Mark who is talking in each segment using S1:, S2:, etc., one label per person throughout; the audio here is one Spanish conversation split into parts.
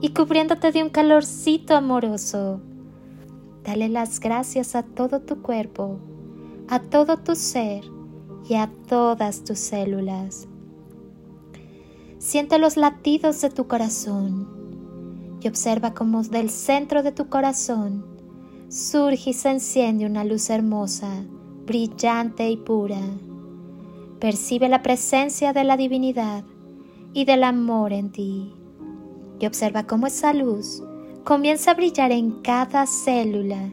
S1: y cubriéndote de un calorcito amoroso. Dale las gracias a todo tu cuerpo, a todo tu ser y a todas tus células. Siente los latidos de tu corazón y observa cómo del centro de tu corazón surge y se enciende una luz hermosa, brillante y pura. Percibe la presencia de la divinidad y del amor en ti y observa cómo esa luz comienza a brillar en cada célula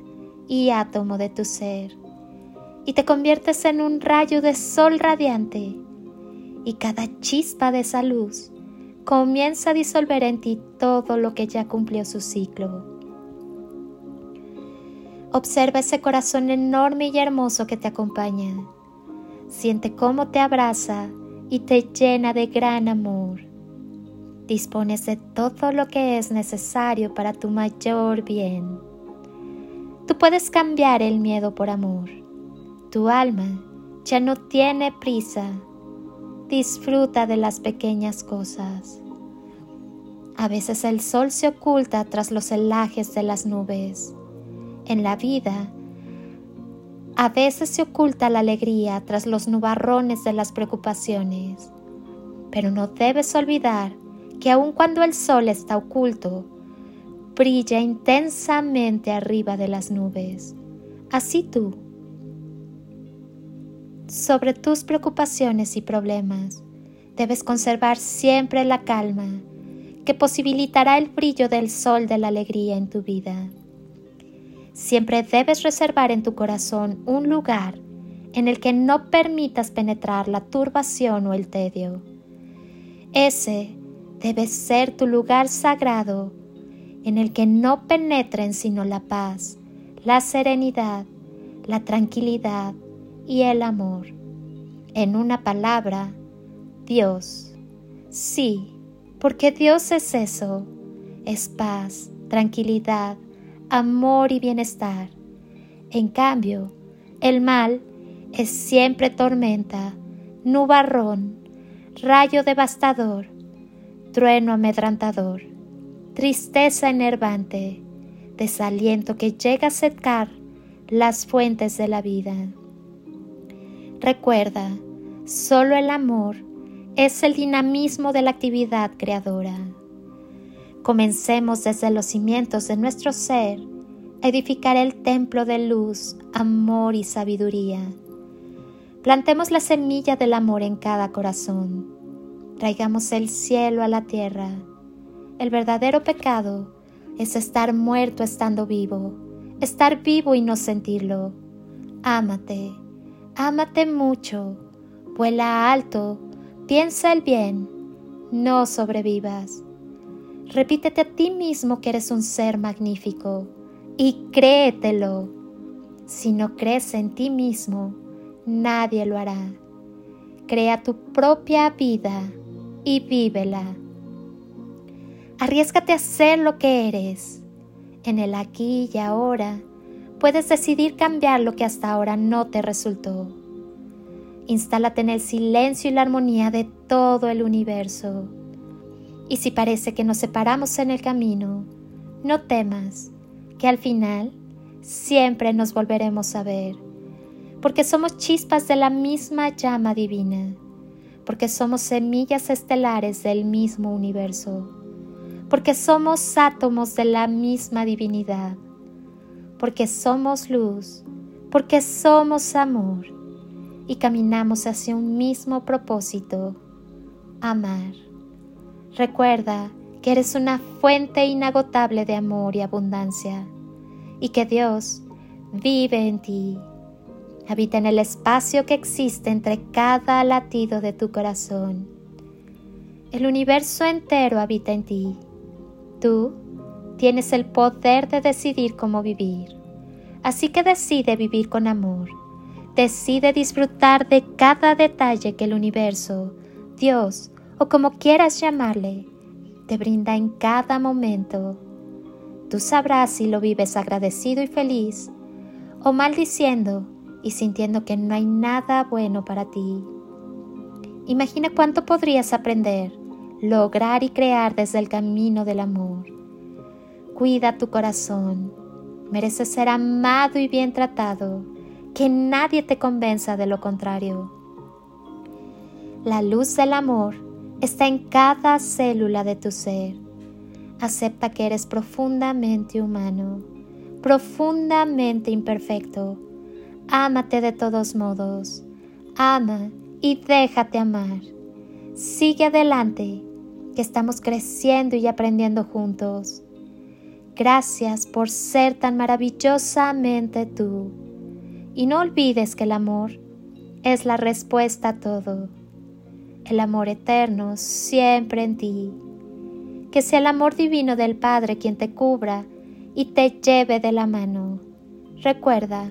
S1: y átomo de tu ser y te conviertes en un rayo de sol radiante y cada chispa de esa luz comienza a disolver en ti todo lo que ya cumplió su ciclo. Observa ese corazón enorme y hermoso que te acompaña. Siente cómo te abraza y te llena de gran amor dispones de todo lo que es necesario para tu mayor bien. Tú puedes cambiar el miedo por amor. Tu alma ya no tiene prisa. Disfruta de las pequeñas cosas. A veces el sol se oculta tras los celajes de las nubes. En la vida, a veces se oculta la alegría tras los nubarrones de las preocupaciones. Pero no debes olvidar que aun cuando el sol está oculto, brilla intensamente arriba de las nubes. Así tú, sobre tus preocupaciones y problemas, debes conservar siempre la calma que posibilitará el brillo del sol de la alegría en tu vida. Siempre debes reservar en tu corazón un lugar en el que no permitas penetrar la turbación o el tedio. Ese debe ser tu lugar sagrado en el que no penetren sino la paz, la serenidad, la tranquilidad y el amor. En una palabra, Dios. Sí, porque Dios es eso, es paz, tranquilidad, amor y bienestar. En cambio, el mal es siempre tormenta, nubarrón, rayo devastador, trueno amedrantador, tristeza enervante, desaliento que llega a secar las fuentes de la vida. Recuerda, solo el amor es el dinamismo de la actividad creadora. Comencemos desde los cimientos de nuestro ser a edificar el templo de luz, amor y sabiduría. Plantemos la semilla del amor en cada corazón traigamos el cielo a la tierra. El verdadero pecado es estar muerto estando vivo, estar vivo y no sentirlo. Ámate, ámate mucho, vuela alto, piensa el bien, no sobrevivas. Repítete a ti mismo que eres un ser magnífico y créetelo. Si no crees en ti mismo, nadie lo hará. Crea tu propia vida y vívela. Arriesgate a ser lo que eres. En el aquí y ahora puedes decidir cambiar lo que hasta ahora no te resultó. Instálate en el silencio y la armonía de todo el universo. Y si parece que nos separamos en el camino, no temas, que al final siempre nos volveremos a ver, porque somos chispas de la misma llama divina porque somos semillas estelares del mismo universo, porque somos átomos de la misma divinidad, porque somos luz, porque somos amor y caminamos hacia un mismo propósito, amar. Recuerda que eres una fuente inagotable de amor y abundancia y que Dios vive en ti. Habita en el espacio que existe entre cada latido de tu corazón. El universo entero habita en ti. Tú tienes el poder de decidir cómo vivir. Así que decide vivir con amor. Decide disfrutar de cada detalle que el universo, Dios o como quieras llamarle, te brinda en cada momento. Tú sabrás si lo vives agradecido y feliz o maldiciendo y sintiendo que no hay nada bueno para ti. Imagina cuánto podrías aprender, lograr y crear desde el camino del amor. Cuida tu corazón. Mereces ser amado y bien tratado. Que nadie te convenza de lo contrario. La luz del amor está en cada célula de tu ser. Acepta que eres profundamente humano, profundamente imperfecto. Ámate de todos modos. Ama y déjate amar. Sigue adelante, que estamos creciendo y aprendiendo juntos. Gracias por ser tan maravillosamente tú. Y no olvides que el amor es la respuesta a todo el amor eterno siempre en ti. Que sea el amor divino del Padre quien te cubra y te lleve de la mano. Recuerda,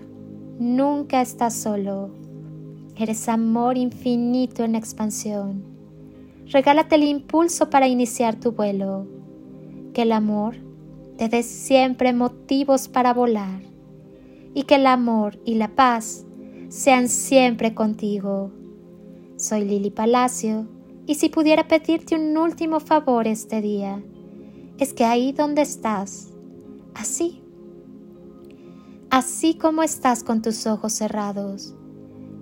S1: nunca estás solo. Eres amor infinito en expansión. Regálate el impulso para iniciar tu vuelo. Que el amor te dé siempre motivos para volar. Y que el amor y la paz sean siempre contigo. Soy Lili Palacio y si pudiera pedirte un último favor este día, es que ahí donde estás, así, así como estás con tus ojos cerrados,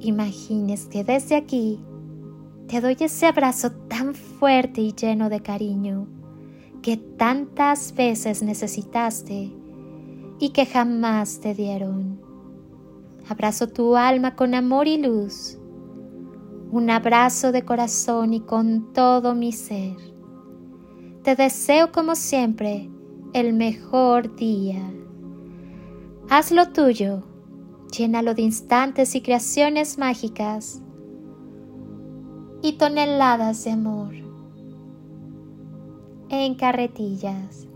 S1: imagines que desde aquí te doy ese abrazo tan fuerte y lleno de cariño que tantas veces necesitaste y que jamás te dieron. Abrazo tu alma con amor y luz un abrazo de corazón y con todo mi ser. Te deseo como siempre el mejor día. Haz lo tuyo, llénalo de instantes y creaciones mágicas y toneladas de amor en carretillas.